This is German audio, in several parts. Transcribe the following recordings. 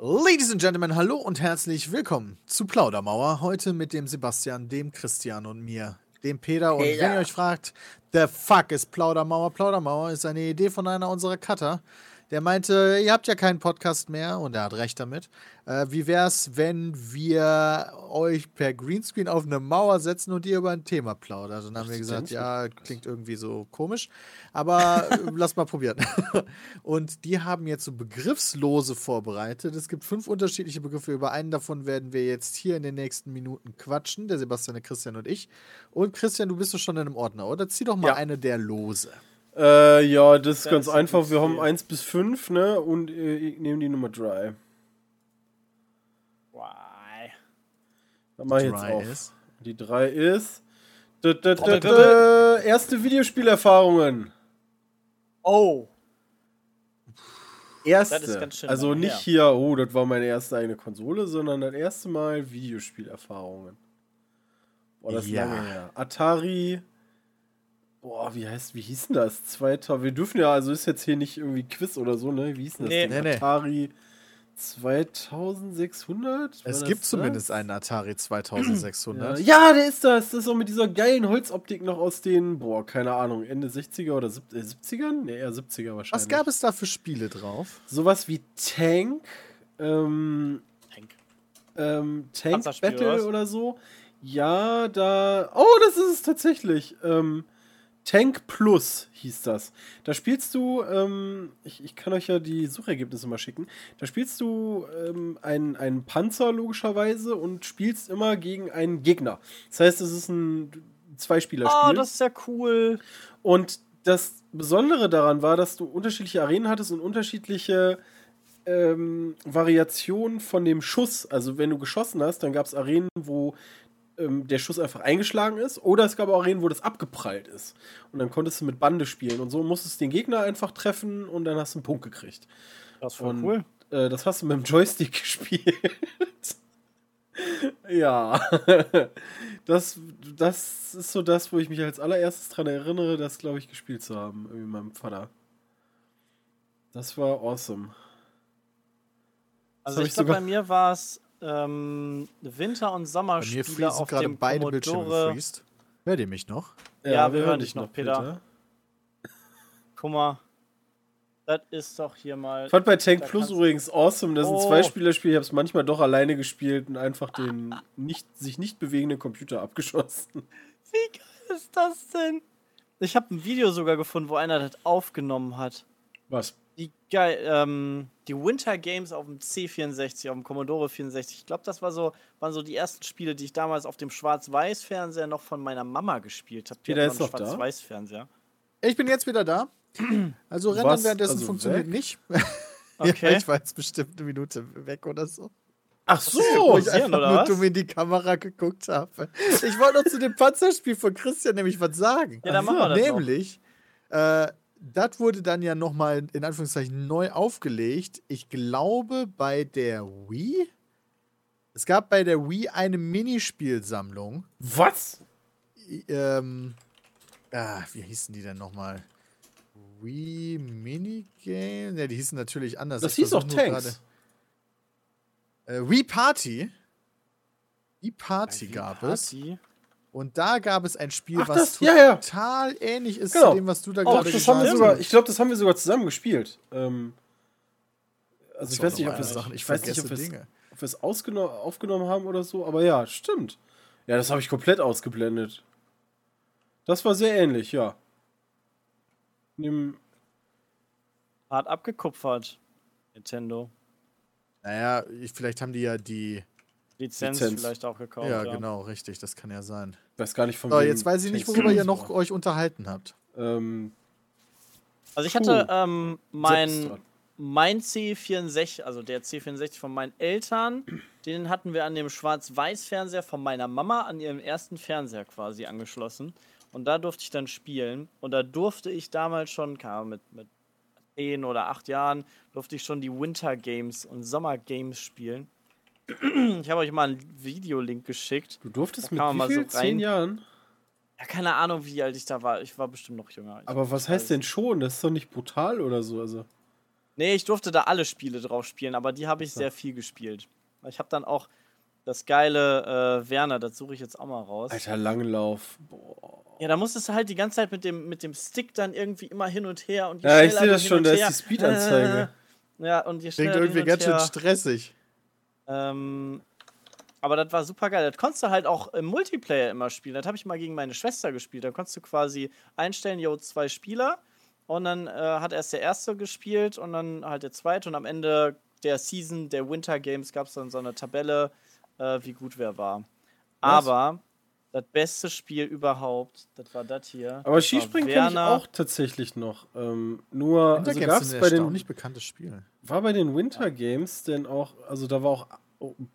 Ladies and Gentlemen, hallo und herzlich willkommen zu Plaudermauer. Heute mit dem Sebastian, dem Christian und mir, dem Peter. Und wenn ihr euch fragt, the fuck ist Plaudermauer? Plaudermauer ist eine Idee von einer unserer Cutter. Der meinte, ihr habt ja keinen Podcast mehr und er hat recht damit. Äh, wie wär's, wenn wir euch per Greenscreen auf eine Mauer setzen und ihr über ein Thema plaudert? Und dann haben wir gesagt, ja, klingt irgendwie so komisch, aber äh, lass mal probieren. und die haben jetzt so Begriffslose vorbereitet. Es gibt fünf unterschiedliche Begriffe. Über einen davon werden wir jetzt hier in den nächsten Minuten quatschen. Der Sebastian, der Christian und ich. Und Christian, du bist doch schon in einem Ordner, oder? Zieh doch mal Ja. eine der Lose. Äh, ja, das ist Das ganz ist einfach. Wir haben viel. 1 bis 5, ne? Und äh, ich nehme die Nummer 3. Why? Dann mach ich jetzt auf. ist. Die 3 ist. Da, da, da, da, erste Videospielerfahrungen. Oh, Erste. Das ist ganz schön also lange nicht her. hier, oh, das war meine erste eigene Konsole, sondern das erste Mal Videospielerfahrungen. Boah, das ist Ja. lange her. Atari. Boah, wie heißt, wie hieß denn das? 2000. Wir dürfen ja, also ist jetzt hier nicht irgendwie Quiz oder so, ne? Wie hieß denn das? Nee. Ding? Nee, nee. Atari 2600? War Es gibt das? zumindest einen Atari Ja, 2600. ja, der ist das. Das ist auch mit dieser geilen Holzoptik noch aus den, boah, keine Ahnung, Ende 60er oder sieb- äh, 70ern? Ne, eher 70er wahrscheinlich. Was gab es da für Spiele drauf? Sowas wie Tank, ähm, Tank. ähm, Tank Battle oder so. Ja, da. Oh, das ist es tatsächlich. Ähm, Tank Plus hieß das. Da spielst du, ähm, ich, ich kann euch ja die Suchergebnisse mal schicken. Da spielst du ähm, einen, einen Panzer logischerweise und spielst immer gegen einen Gegner. Das heißt, es ist ein Zweispielerspiel. Oh, das ist ja cool. Und das Besondere daran war, dass du unterschiedliche Arenen hattest und unterschiedliche ähm, Variationen von dem Schuss. Also wenn du geschossen hast, dann gab es Arenen, wo ähm, der Schuss einfach eingeschlagen ist, oder es gab auch Arenen, wo das abgeprallt ist. Und dann konntest du mit Bande spielen und so musstest du den Gegner einfach treffen und dann hast du einen Punkt gekriegt. Das voll Und cool. äh, das hast du mit dem Joystick gespielt. ja. Das, das ist so das, wo ich mich als allererstes dran erinnere, das, glaube ich, gespielt zu haben. Irgendwie mit meinem Vater. Das war awesome. Also hab ich glaube, bei mir war es ähm, Winter- und Bei mir Sommerspiele auf gerade dem beide Bildschirme Commodore. gefreezed. Hört ihr mich noch? Ja, wir hören dich noch, Peter. Guck mal, das ist doch hier mal. Ich fand bei Tank Plus übrigens awesome. Das ist ein Oh. Zweispielerspiel. Ich habe es manchmal doch alleine gespielt und einfach den nicht, sich nicht bewegenden Computer abgeschossen. Wie geil ist das denn? Ich habe ein Video sogar gefunden, wo einer das aufgenommen hat. Was? Geil, ähm, die Winter Games auf dem C64, auf dem Commodore 64. Ich glaube, das war so, waren so die ersten Spiele, die ich damals auf dem Schwarz-Weiß-Fernseher noch von meiner Mama gespielt habe. Peter ist noch? Schwarz-Weiß-Fernseher. Ich bin jetzt wieder da. Also Rennen warst währenddessen also funktioniert weg? nicht. Okay. ja, ich war jetzt bestimmt eine Minute weg oder so. Ach so! Wo ich einfach nur was? dumm in die Kamera geguckt habe. Ich wollte noch zu dem Panzerspiel von Christian nämlich was sagen. Ja, dann machen wir das Nämlich, äh, das wurde dann ja nochmal in Anführungszeichen neu aufgelegt. Ich glaube bei der Wii. Es gab bei der Wii eine Minispielsammlung. Was? ähm, ah, wie hießen die denn nochmal? Wii Minigame? Ne, die hießen natürlich anders. Das Ich hieß nur Tanks. gerade- Äh, Wii Party. Wii Party Wie gab es. Und da gab es ein Spiel, Ach, was das- ja, ja. total ähnlich ist Genau. zu dem, was du da Oh, gerade gesagt hast. ich glaube, das haben wir sogar zusammen gespielt. Ähm, also ich weiß nicht, ob wir es Sachen. Ich weiß nicht, ob wir es aufgenommen haben oder so, aber ja, stimmt. Ja, das habe ich komplett ausgeblendet. Das war sehr ähnlich, ja. Nimm, Hart abgekupfert. Nintendo. Naja, ich, vielleicht haben die ja die. Lizenz, Lizenz. vielleicht auch gekauft. ja, genau, richtig. Das kann ja sein. weiß gar nicht von So, jetzt weiß ich nicht, worüber ihr noch euch unterhalten habt. Ähm, Also ich hatte ähm, mein, mein C64, also der C64 von meinen Eltern, den hatten wir an dem Schwarz-Weiß-Fernseher von meiner Mama an ihrem ersten Fernseher quasi angeschlossen. Und da durfte ich dann spielen. Und da durfte ich damals schon, keine Ahnung, mit, mit 10 oder 8 Jahren, durfte ich schon die Winter Games und Sommer Games spielen. Ich habe euch mal einen Videolink geschickt. Du durftest mit wie mal viel? so rein- Zehn Jahren? Ja, keine Ahnung, wie alt ich da war. Ich war bestimmt noch jünger. Ich Aber was heißt denn schon? Das ist doch nicht brutal oder so. Also. Nee, ich durfte da alle Spiele drauf spielen, aber die habe ich sehr viel gespielt. Ich habe dann auch das geile äh, Werner, das suche ich jetzt auch mal raus. Alter, Langlauf. Boah. Ja, da musstest du halt die ganze Zeit mit dem, mit dem Stick dann irgendwie immer hin und her und Ja, ich sehe das schon, da ist die Speedanzeige. Ja, und je Klingt schneller du irgendwie ganz schön stressig. Ähm, aber das war super geil. Das konntest du halt auch im Multiplayer immer spielen. Das habe ich mal gegen meine Schwester gespielt. Da konntest du quasi einstellen, jo, zwei Spieler. Und dann äh, hat erst der erste gespielt und dann halt der zweite. Und am Ende der Season der Winter Games gab es dann so eine Tabelle, äh, wie gut wer war. Aber das beste Spiel überhaupt, das war das hier. Aber Das Skispringen kenne ich auch tatsächlich noch. Ähm, nur, also Winter gab Games es bei den, erstaunlich bekanntes Spiel. War bei den Winter Games denn auch, also da war auch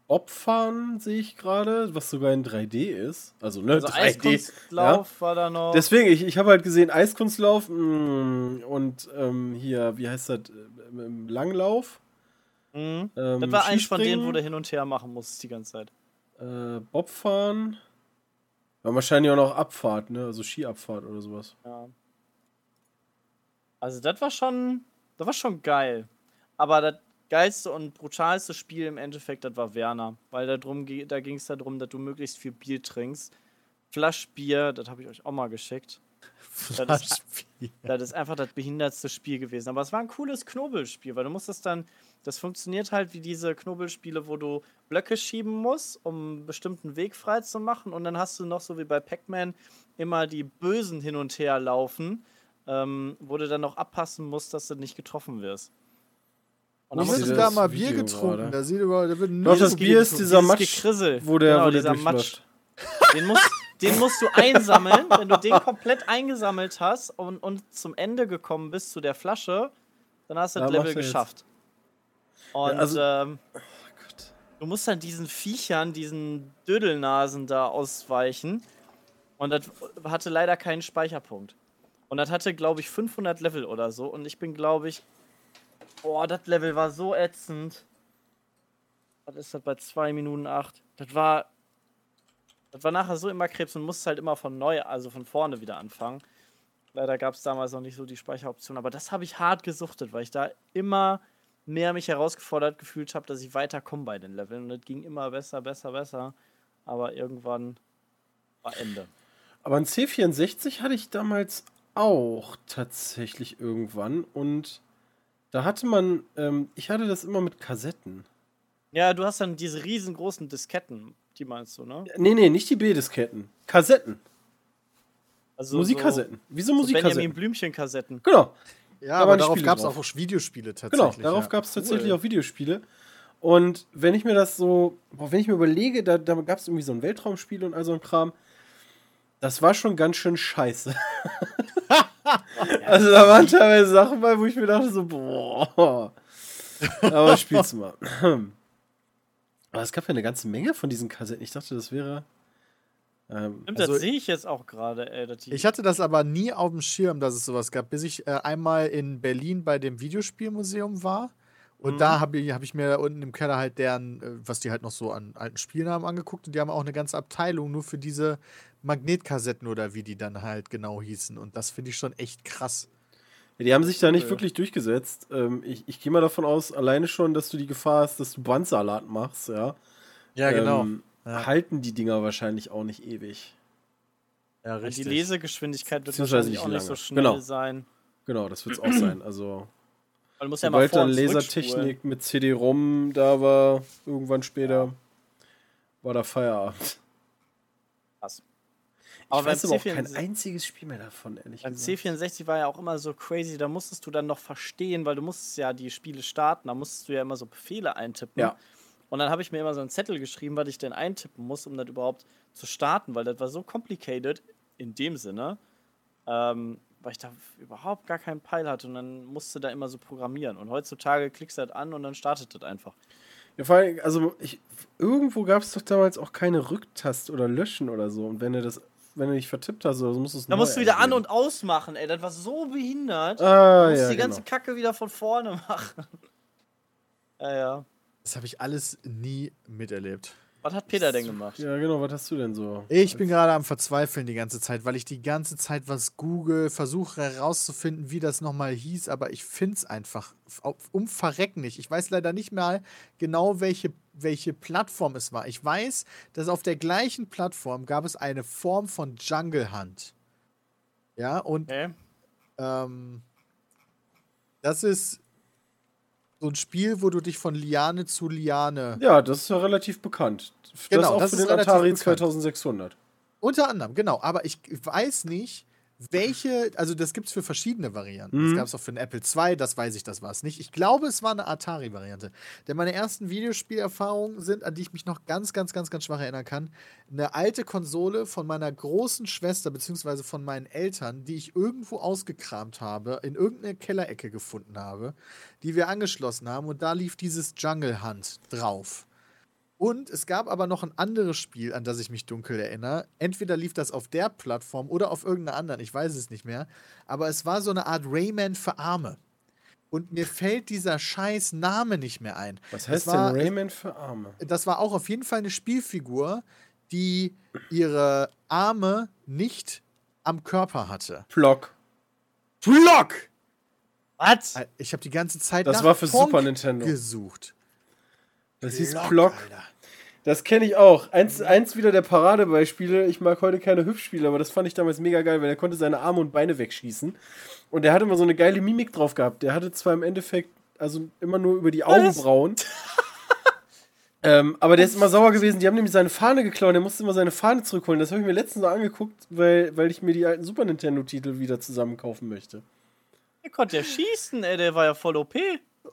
Bobfahren, sehe ich gerade, was sogar in 3D ist. Also, ne, Also 3D. Eiskunstlauf war da noch. Deswegen, ich, ich habe halt gesehen Eiskunstlauf mh, und ähm, hier, wie heißt das, äh, ähm, Langlauf. Mhm. Ähm, Das war eins von denen, wo du hin und her machen musst die ganze Zeit. Äh, Bobfahren. Ja, wahrscheinlich auch noch Abfahrt, ne? Also Skiabfahrt oder sowas. Ja. Also das war schon, das war schon geil. Aber das geilste und brutalste Spiel im Endeffekt, das war Werner. Weil da, drum, da ging es darum, dass du möglichst viel Bier trinkst. Flaschbier, das habe ich euch auch mal geschickt. Flaschbier. Das ist einfach das behindertste Spiel gewesen. Aber es war ein cooles Knobelspiel, weil du musstest dann, das funktioniert halt wie diese Knobelspiele, wo du Blöcke schieben musst, um einen bestimmten Weg frei zu machen. Und dann hast du noch so wie bei Pac-Man immer die Bösen hin und her laufen, ähm, wo du dann noch abpassen musst, dass du nicht getroffen wirst. Und dann das da mal Video Bier getrunken? Da sieht über, da wird Doch, nur das Bier ist dieser Matsch, Gekrissel. wo der, Genau, wo der dieser Matsch. Den musst, den musst du einsammeln. Wenn du den komplett eingesammelt hast und, und zum Ende gekommen bist zu der Flasche, dann hast du das Level jetzt. geschafft. Und Ja, also- ähm, du musst dann diesen Viechern, diesen Dödelnasen da ausweichen. Und das hatte leider keinen Speicherpunkt. Und das hatte, glaube ich, 500 Level oder so. Und ich bin, glaube ich, boah, das Level war so ätzend. Was ist das bei 2 Minuten 8? Das war das war nachher so immer Krebs und musste halt immer von neu, also von vorne wieder anfangen. Leider gab es damals noch nicht so die Speicheroption, aber das habe ich hart gesuchtet, weil ich da immer mehr mich herausgefordert gefühlt habe, dass ich weiterkomme bei den Leveln. Und es ging immer besser, besser, besser. Aber irgendwann war Ende. Aber ein C64 hatte ich damals auch tatsächlich irgendwann und da hatte man, ähm, ich hatte das immer mit Kassetten. Ja, du hast dann diese riesengroßen Disketten, die meinst du, ne? Nee, nee, nicht die B-Disketten. Kassetten. Also Musikkassetten. Wieso So, so Benjamin Musikkassetten? Blümchen-Kassetten. Genau, Ja, Da aber darauf gab es auch Videospiele genau. tatsächlich. Darauf ja. gab es tatsächlich Cool. auch Videospiele. Und wenn ich mir das so, boah, wenn ich mir überlege, da, da gab es irgendwie so ein Weltraumspiel und all so ein Kram. Das war schon ganz schön scheiße. also da waren teilweise Sachen bei, wo ich mir dachte so, boah. Aber spiel's mal. Aber es gab ja eine ganze Menge von diesen Kassetten. Ich dachte, das wäre. Ähm, Stimmt, Also- das sehe ich jetzt auch gerade, die- Ich hatte das aber nie auf dem Schirm, dass es sowas gab, bis ich äh, einmal in Berlin bei dem Videospielmuseum war. Und Mhm. da habe ich, hab ich mir da unten im Keller halt deren, äh, was die halt noch so an alten Spielen haben, angeguckt. Und die haben auch eine ganze Abteilung nur für diese Magnetkassetten oder wie die dann halt genau hießen. Und das finde ich schon echt krass. Ja, die haben sich da nicht Cool. wirklich durchgesetzt. Ähm, ich ich gehe mal davon aus, alleine schon, dass du die Gefahr hast, dass du Bandsalat machst, ja. Ja, genau. Ähm, Ja. Halten die Dinger wahrscheinlich auch nicht ewig. Ja, die richtig. Lesegeschwindigkeit wird wahrscheinlich auch nicht nicht so lange. schnell Genau. sein. Genau, das wird es auch sein. Also, Weil du musst ja mal sobald dann. Lasertechnik mit CD-ROM da war, irgendwann später, war da Feierabend. Krass. Aber beim weiß aber auch kein C64 einziges Spiel mehr davon, ehrlich Beim gesagt. C64 war ja auch immer so crazy, da musstest du dann noch verstehen, weil du musstest ja die Spiele starten, da musstest du ja immer so Befehle eintippen. Ja. Und dann habe ich mir immer so einen Zettel geschrieben, was ich denn eintippen muss, um das überhaupt zu starten, weil das war so complicated in dem Sinne, ähm, weil ich da überhaupt gar keinen Peil hatte und dann musste da immer so programmieren. Und heutzutage klickst du das an und dann startet das einfach. Ja, vor allem, also ich, irgendwo gab es doch damals auch keine Rücktaste oder Löschen oder so. Und wenn du das, wenn du dich vertippt hast, oder so, musst du es Da musst du wieder an eingeben. und ausmachen, ey. Das war so behindert. Ah, du musst ja, die ganze genau. Kacke wieder von vorne machen. ja, ja. Das habe ich alles nie miterlebt. Was hat Peter denn gemacht? Ja, genau, was hast du denn so? Ich bin gerade am Verzweifeln die ganze Zeit, weil ich die ganze Zeit was google, versuche herauszufinden, wie das nochmal hieß, aber ich finde es einfach um Verrecken nicht. Ich weiß leider nicht mehr genau, welche, welche Plattform es war. Ich weiß, dass auf der gleichen Plattform gab es eine Form von Jungle Hunt. Ja, und Okay. ähm, das ist so ein Spiel, wo du dich von Liane zu Liane Ja, das ist ja relativ bekannt. Das Genau, auch das für ist den relativ Atari bekannt. 2600. Unter anderem, genau. Aber ich weiß nicht, welche, also das gibt es für verschiedene Varianten. Das Mhm. gab es auch für den Apple II, das weiß ich, das war es nicht. Ich glaube, es war eine Atari-Variante. Denn meine ersten Videospielerfahrungen sind, an die ich mich noch ganz, ganz, ganz, ganz schwach erinnern kann, eine alte Konsole von meiner großen Schwester, beziehungsweise von meinen Eltern, die ich irgendwo ausgekramt habe, in irgendeine Kellerecke gefunden habe, die wir angeschlossen haben und da lief dieses Jungle Hunt drauf. Und es gab aber noch ein anderes Spiel, an das ich mich dunkel erinnere. Entweder lief das auf der Plattform oder auf irgendeiner anderen, ich weiß es nicht mehr. Aber es war so eine Art Rayman für Arme. Und mir fällt dieser scheiß Name nicht mehr ein. Was heißt war, denn Rayman für Arme? Das war auch auf jeden Fall eine Spielfigur, die ihre Arme nicht am Körper hatte. Plock. Block! Was? Ich habe die ganze Zeit Das nach war für Super Nintendo. gesucht. Das hieß Block, Plock. Alter. Das kenne ich auch. Eins, eins wieder der Paradebeispiele. Ich mag heute keine Hüpfspiele, aber das fand ich damals mega geil, weil er konnte seine Arme und Beine wegschießen. Und der hatte immer so eine geile Mimik drauf gehabt. Der hatte zwar im Endeffekt, also immer nur über die Augenbrauen. ähm, aber der ist immer sauer gewesen. Die haben nämlich seine Fahne geklaut. Der musste immer seine Fahne zurückholen. Das habe ich mir letztens noch angeguckt, weil, weil ich mir die alten Super Nintendo-Titel wieder zusammen kaufen möchte. Der konnte ja schießen, ey, der war ja voll OP.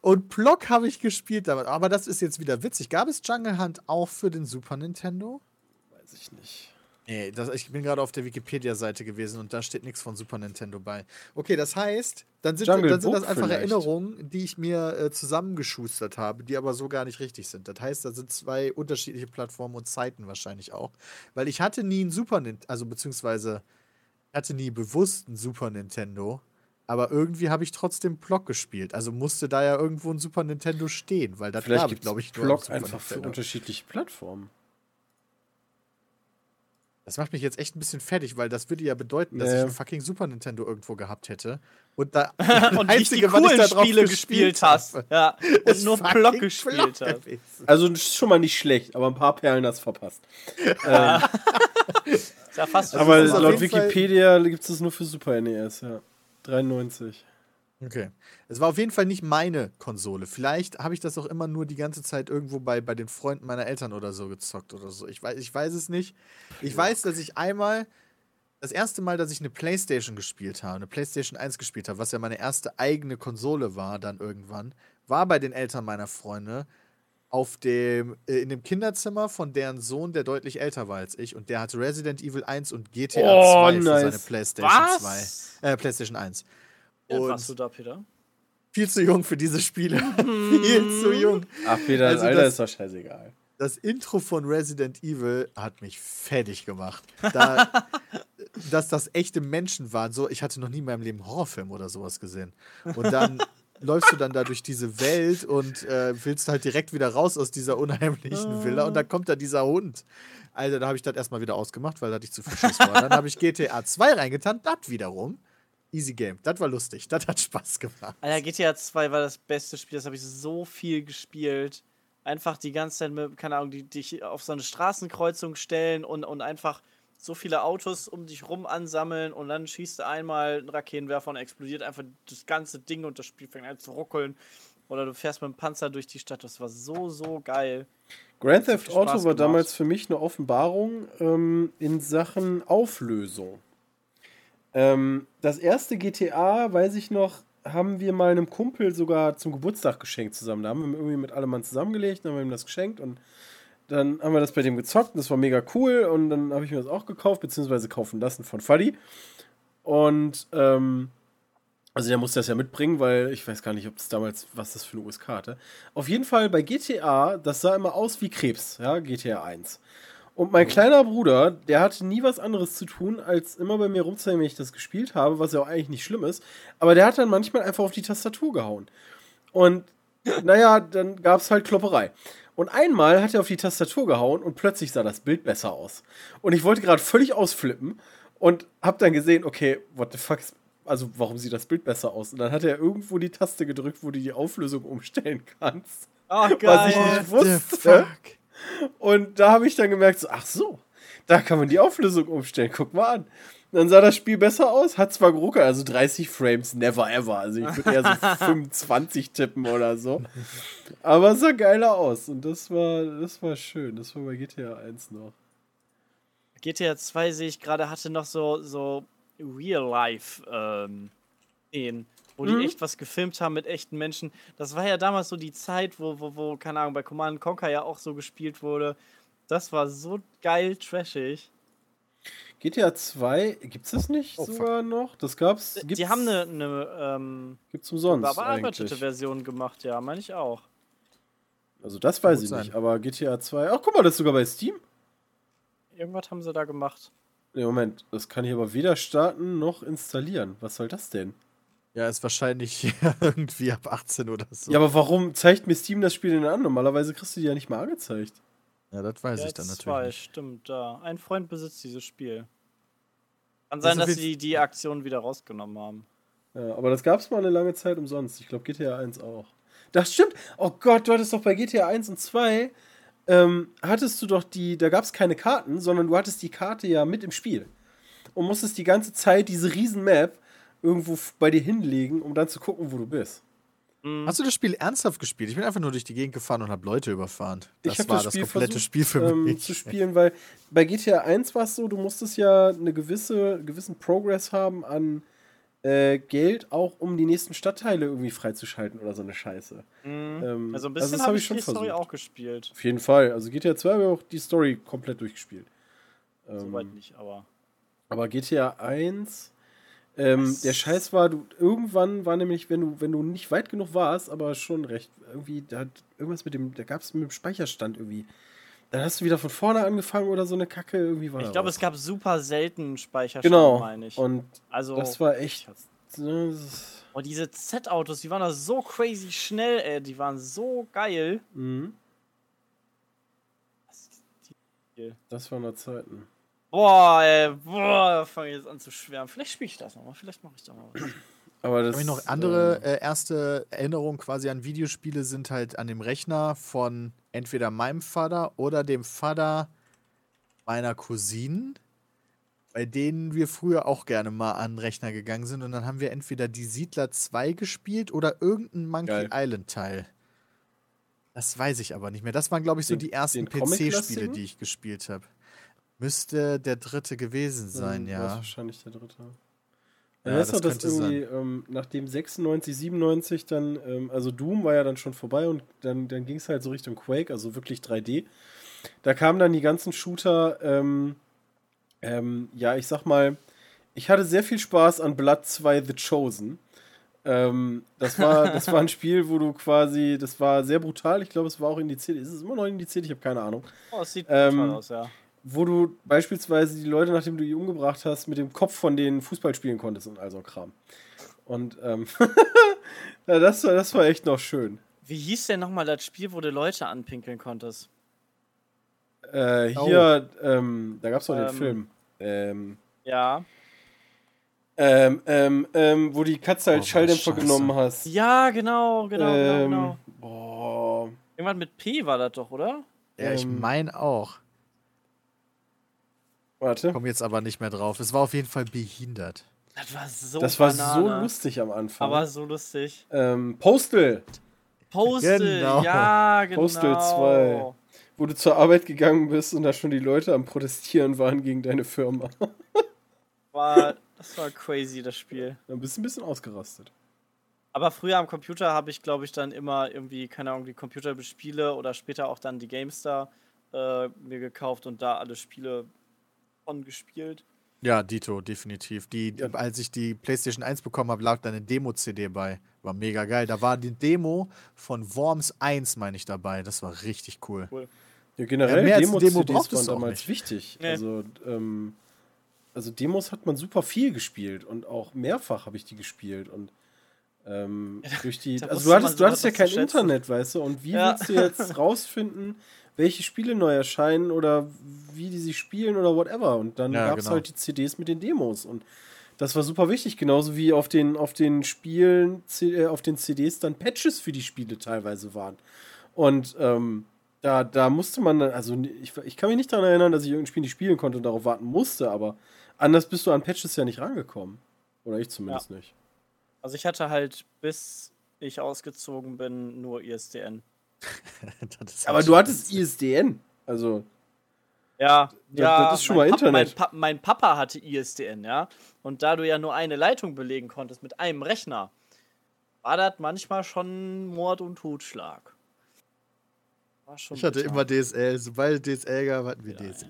Und Block habe ich gespielt damit. Aber das ist jetzt wieder witzig. Gab es Jungle Hunt auch für den Super Nintendo? Weiß ich nicht. Nee, das, ich bin gerade auf der Wikipedia-Seite gewesen und da steht nichts von Super Nintendo bei. Okay, das heißt, dann sind, Jungle dann sind das einfach vielleicht. Erinnerungen, die ich mir äh, zusammengeschustert habe, die aber so gar nicht richtig sind. Das heißt, da sind zwei unterschiedliche Plattformen und Zeiten wahrscheinlich auch. Weil ich hatte nie ein Super Nintendo, also beziehungsweise hatte nie bewusst ein Super Nintendo, aber irgendwie habe ich trotzdem Block gespielt. Also musste da ja irgendwo ein Super Nintendo stehen, weil das gab gibt es, glaube ich, nur Block einfach für Nintendo. unterschiedliche Plattformen. Das macht mich jetzt echt ein bisschen fertig, weil das würde ja bedeuten, dass Nee. ich ein fucking Super Nintendo irgendwo gehabt hätte. Und da und nicht die coolen Spiele gespielt hast. habe, Ja. Und nur Block gespielt Block hast. Also das ist schon mal nicht schlecht, aber ein paar Perlen hast du verpasst. ähm, ja fast aber laut Wikipedia gibt es das nur für Super NES, ja. 93. Okay. Es war auf jeden Fall nicht meine Konsole. Vielleicht habe ich das auch immer nur die ganze Zeit irgendwo bei, bei den Freunden meiner Eltern oder so gezockt oder so. Ich weiß, ich weiß es nicht. Ich weiß, dass ich einmal, das erste Mal, dass ich eine Playstation gespielt habe, eine Playstation 1 gespielt habe, was ja meine erste eigene Konsole war dann irgendwann, war bei den Eltern meiner Freunde auf dem, äh, in dem Kinderzimmer von deren Sohn, der deutlich älter war als ich. Und der hatte Resident Evil 1 und GTA Oh, 2 für nice. seine Playstation Was? 2. Äh, Playstation 1. Wie alt Und- warst du da, Peter? Viel zu jung für diese Spiele. Viel zu jung. Ach, Peter, Also Alter, das- ist doch scheißegal. Das Intro von Resident Evil hat mich fertig gemacht. Da, dass das echte Menschen waren. So, ich hatte noch nie in meinem Leben einen Horrorfilm oder sowas gesehen. Und dann läufst du dann da durch diese Welt und äh, willst halt direkt wieder raus aus dieser unheimlichen Villa und dann kommt da dieser Hund. Alter, da habe ich das erstmal wieder ausgemacht, weil da hatte ich zu viel Schiss vor. Dann habe ich GTA 2 reingetan, das wiederum. Easy Game. Das war lustig. Das hat Spaß gemacht. Alter, GTA 2 war das beste Spiel, das habe ich so viel gespielt. Einfach die ganze Zeit mit, keine Ahnung, die dich auf so eine Straßenkreuzung stellen und, und einfach so viele Autos um dich rum ansammeln und dann schießt du einmal einen Raketenwerfer und explodiert einfach das ganze Ding und das Spiel fängt an zu ruckeln. Oder du fährst mit dem Panzer durch die Stadt. Das war so, so geil. Grand Theft Auto Spaß war gemacht. damals für mich eine Offenbarung ähm, in Sachen Auflösung. Ähm, das erste GTA, weiß ich noch, haben wir mal einem Kumpel sogar zum Geburtstag geschenkt zusammen. Da haben wir irgendwie mit allem Mann zusammengelegt, dann haben wir ihm das geschenkt und dann haben wir das bei dem gezockt und das war mega cool und dann habe ich mir das auch gekauft, beziehungsweise kaufen lassen von Fuddy. Und ähm, also der musste das ja mitbringen, weil ich weiß gar nicht, ob das damals, was das für eine USK hatte. Auf jeden Fall bei GTA, das sah immer aus wie Krebs, ja, GTA 1. Und mein kleiner Bruder, der hatte nie was anderes zu tun, als immer bei mir rumzuhängen, wenn ich das gespielt habe, was ja auch eigentlich nicht schlimm ist. Aber der hat dann manchmal einfach auf die Tastatur gehauen. Und naja, dann gab es halt Klopperei. Und einmal hat er auf die Tastatur gehauen und plötzlich sah das Bild besser aus. Und ich wollte gerade völlig ausflippen und hab dann gesehen, okay, what the fuck, also warum sieht das Bild besser aus? Und dann hat er irgendwo die Taste gedrückt, wo du die Auflösung umstellen kannst. Oh, geil. Was ich nicht wusste. Und da habe ich dann gemerkt, so, ach so, da kann man die Auflösung umstellen. Guck mal an. Dann sah das Spiel besser aus, hat zwar geruckelt, also 30 Frames, never ever. Also ich würde eher so 25 tippen oder so. Aber es sah geiler aus und das war, das war schön. Das war bei GTA 1 noch. GTA 2 sehe ich gerade, hatte noch so, so Real-Life ähm, Szenen, wo die Mhm. echt was gefilmt haben mit echten Menschen. Das war ja damals so die Zeit, wo, wo, wo keine Ahnung, bei Command Conquer ja auch so gespielt wurde. Das war so geil trashig. GTA 2, gibt's das nicht Oh, fuck. sogar noch? Das gab's. Die Gibt's, haben eine, eine ähm, Gibt's umsonst überarbeitete eigentlich. Version gemacht, ja, meine ich auch. Also das weiß Gut ich sein. nicht, aber GTA 2. Ach, guck mal, das ist sogar bei Steam. Irgendwas haben sie da gemacht. Nee, Moment, das kann ich aber weder starten noch installieren. Was soll das denn? Ja, ist wahrscheinlich irgendwie ab 18 oder so. Ja, aber warum zeigt mir Steam das Spiel denn an? Normalerweise kriegst du die ja nicht mal angezeigt. Ja, das weiß Ja, ich dann natürlich zwei, nicht. stimmt, da. Ein Freund besitzt dieses Spiel. Kann Das sein, auf dass sie die Aktion wieder rausgenommen haben. Ja, aber das gab's mal eine lange Zeit umsonst. Ich glaube GTA 1 auch. Das stimmt. Oh Gott, du hattest doch bei GTA 1 und 2 ähm, hattest du doch die, da gab's keine Karten, sondern du hattest die Karte ja mit im Spiel. Und musstest die ganze Zeit diese riesen Map irgendwo bei dir hinlegen, um dann zu gucken, wo du bist. Mhm. Hast du das Spiel ernsthaft gespielt? Ich bin einfach nur durch die Gegend gefahren und habe Leute überfahren. Das ich habe war das das, Spiel komplette versucht, Spiel für ähm, mich. zu spielen, weil bei GTA 1 war es so, du musstest ja eine gewisse, gewissen Progress haben an äh, Geld, auch um die nächsten Stadtteile irgendwie freizuschalten oder so eine Scheiße. Mhm. Ähm, also ein also bisschen das hab habe ich ich schon die Story versucht. auch gespielt. Auf jeden Fall. Also GTA 2 habe ich auch die Story komplett durchgespielt. Ähm, Soweit nicht, aber. aber GTA 1, ähm, der Scheiß war, du irgendwann war nämlich, wenn du, wenn du nicht weit genug warst, aber schon recht, irgendwie, da hat irgendwas mit dem, da gab es mit dem Speicherstand irgendwie. Dann hast du wieder von vorne angefangen oder so eine Kacke, irgendwie war Ich da glaube, es gab super selten Speicherstand, genau. meine ich. Und also, das war echt. das- oh, diese Z-Autos, die waren da so crazy schnell, ey. Die waren so geil. Mhm. Das, waren noch Zeiten. Boah, ey, boah, da fange ich jetzt an zu schwärmen. Vielleicht spiele ich das nochmal, vielleicht mache ich da mal was. Aber das. Hab ich noch andere äh, erste Erinnerungen quasi an Videospiele sind halt an dem Rechner von entweder meinem Vater oder dem Vater meiner Cousinen, bei denen wir früher auch gerne mal an den Rechner gegangen sind und dann haben wir entweder die Siedler 2 gespielt oder irgendein Monkey Geil. Island Teil. Das weiß ich aber nicht mehr. Das waren, glaube ich, so Den- die ersten? PC-Spiele, die ich gespielt habe. Müsste der dritte gewesen sein, war es ja. wahrscheinlich der dritte. Ja, Ja, das dass sein. irgendwie ähm, nachdem 96, 97 dann, ähm, also Doom war ja dann schon vorbei und dann, dann ging es halt so Richtung Quake, also wirklich 3D. Da kamen dann die ganzen Shooter, ähm, ähm, ja, ich sag mal, ich hatte sehr viel Spaß an Blood 2 The Chosen. Ähm, das, war, das war ein Spiel, wo du quasi, das war sehr brutal, ich glaube, es war auch indiziert, ist es immer noch indiziert, ich habe keine Ahnung Oh, es sieht Ähm, brutal aus, ja. Wo du beispielsweise die Leute, nachdem du die umgebracht hast, mit dem Kopf von denen Fußball spielen konntest und all so Kram. Und ähm, ja, das, war, das war echt noch schön. Wie hieß denn nochmal das Spiel, wo du Leute anpinkeln konntest? Äh, hier, ähm, da gab es doch den Ähm. Film. Ähm, Ja. ähm, ähm, ähm, wo die Katze halt Oh, Schalldämpfer genommen hast. Ja, genau, genau, ähm, genau, genau. Boah. Irgendwas mit P war das doch, oder? Ja, ich ähm, meine auch. Warte. Komme jetzt aber nicht mehr drauf. Es war auf jeden Fall behindert. Das war so Das war so lustig am Anfang. Aber so lustig. ähm, Postal, Postal, Genau. ja, genau. Postal 2. wo du zur Arbeit gegangen bist und da schon die Leute am Protestieren waren gegen deine Firma. War, das war crazy, das Spiel. Dann bist du ein bisschen ausgerastet. Aber früher am Computer habe ich, glaube ich, dann immer irgendwie, keine Ahnung, die Computerspiele oder später auch dann die GameStar äh, mir gekauft und da alle Spiele von gespielt. Ja, Dito, definitiv. Die, Ja. Als ich die PlayStation 1 bekommen habe, lag da eine Demo-CD bei. War mega geil. Da war die Demo von Worms 1, meine ich, dabei. Das war richtig cool. Ja, generell Ja, Demo-CDs Demo braucht waren es auch damals nicht. wichtig. Nee. Also, ähm, also Demos hat man super viel gespielt und auch mehrfach habe ich die gespielt und Ähm, durch die, also du hattest, du hattest ja kein. Internet, weißt du, und wie Ja. willst du jetzt rausfinden, welche Spiele neu erscheinen oder wie die sich spielen oder whatever? Und dann Ja, gab es genau. halt die CDs mit den Demos und das war super wichtig, genauso wie auf den, auf den Spielen, äh, auf den CDs dann Patches für die Spiele teilweise waren. Und ähm, da, da musste man, dann- also ich, ich kann mich nicht daran erinnern, dass ich irgendein Spiel nicht spielen konnte und darauf warten musste, aber anders bist du an Patches ja nicht rangekommen. Oder ich zumindest nicht. Also ich hatte halt, bis ich ausgezogen bin, nur ISDN. Aber du hattest ISDN. Also, Ja, Das- ja. das ist schon mein mal Papa, Internet. Mein, Pa- mein Papa hatte ISDN, ja. Und da du ja nur eine Leitung belegen konntest mit einem Rechner, war das manchmal schon Mord und Totschlag. War schon Ich hatte bitter. immer DSL. Sobald DSL gab, hatten wir DSL.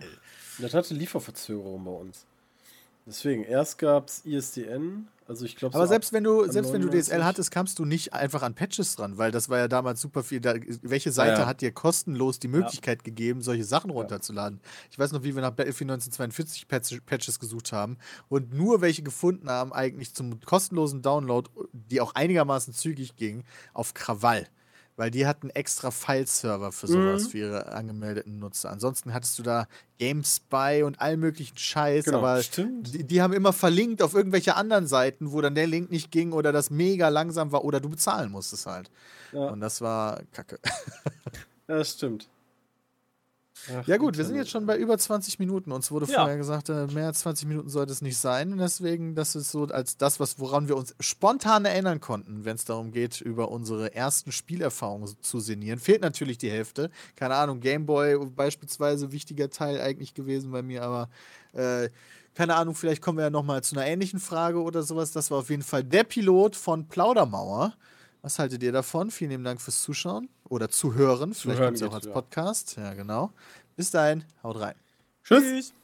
das hatte Lieferverzögerung bei uns. Deswegen, erst gab es ISDN. Also, ich glaube, Aber selbst wenn du, selbst wenn du 99. DSL hattest, kamst du nicht einfach an Patches dran, weil das war ja damals super viel. Da, welche Seite Ja. hat dir kostenlos die Möglichkeit gegeben, solche Sachen runterzuladen? Ich weiß noch, wie wir nach Battlefield 1942 Patch- Patches gesucht haben und nur welche gefunden haben, eigentlich zum kostenlosen Download, die auch einigermaßen zügig ging, auf Krawall. Weil die hatten extra File-Server für sowas, Mhm. für ihre angemeldeten Nutzer. Ansonsten hattest du da GameSpy und all möglichen Scheiß, Genau, aber die, die haben immer verlinkt auf irgendwelche anderen Seiten, wo dann der Link nicht ging oder das mega langsam war oder du bezahlen musstest halt. Ja, Und das war kacke. ja, das stimmt. Ach, Ja gut, wir sind jetzt schon bei über 20 Minuten. Uns wurde Ja. vorher gesagt, äh, mehr als 20 Minuten sollte es nicht sein. Und deswegen, das ist so als das, was, woran wir uns spontan erinnern konnten, wenn es darum geht, über unsere ersten Spielerfahrungen zu sinnieren. Fehlt natürlich die Hälfte. Keine Ahnung, Gameboy beispielsweise, wichtiger Teil eigentlich gewesen bei mir, aber äh, keine Ahnung, vielleicht kommen wir ja nochmal zu einer ähnlichen Frage oder sowas. Das war auf jeden Fall der Pilot von Plaudermauer. Was haltet ihr davon? Vielen lieben Dank fürs Zuschauen oder Zuhören. Vielleicht kommt es auch als. Podcast. Ja, genau. Bis dahin, haut rein. Tschüss. Tschüss.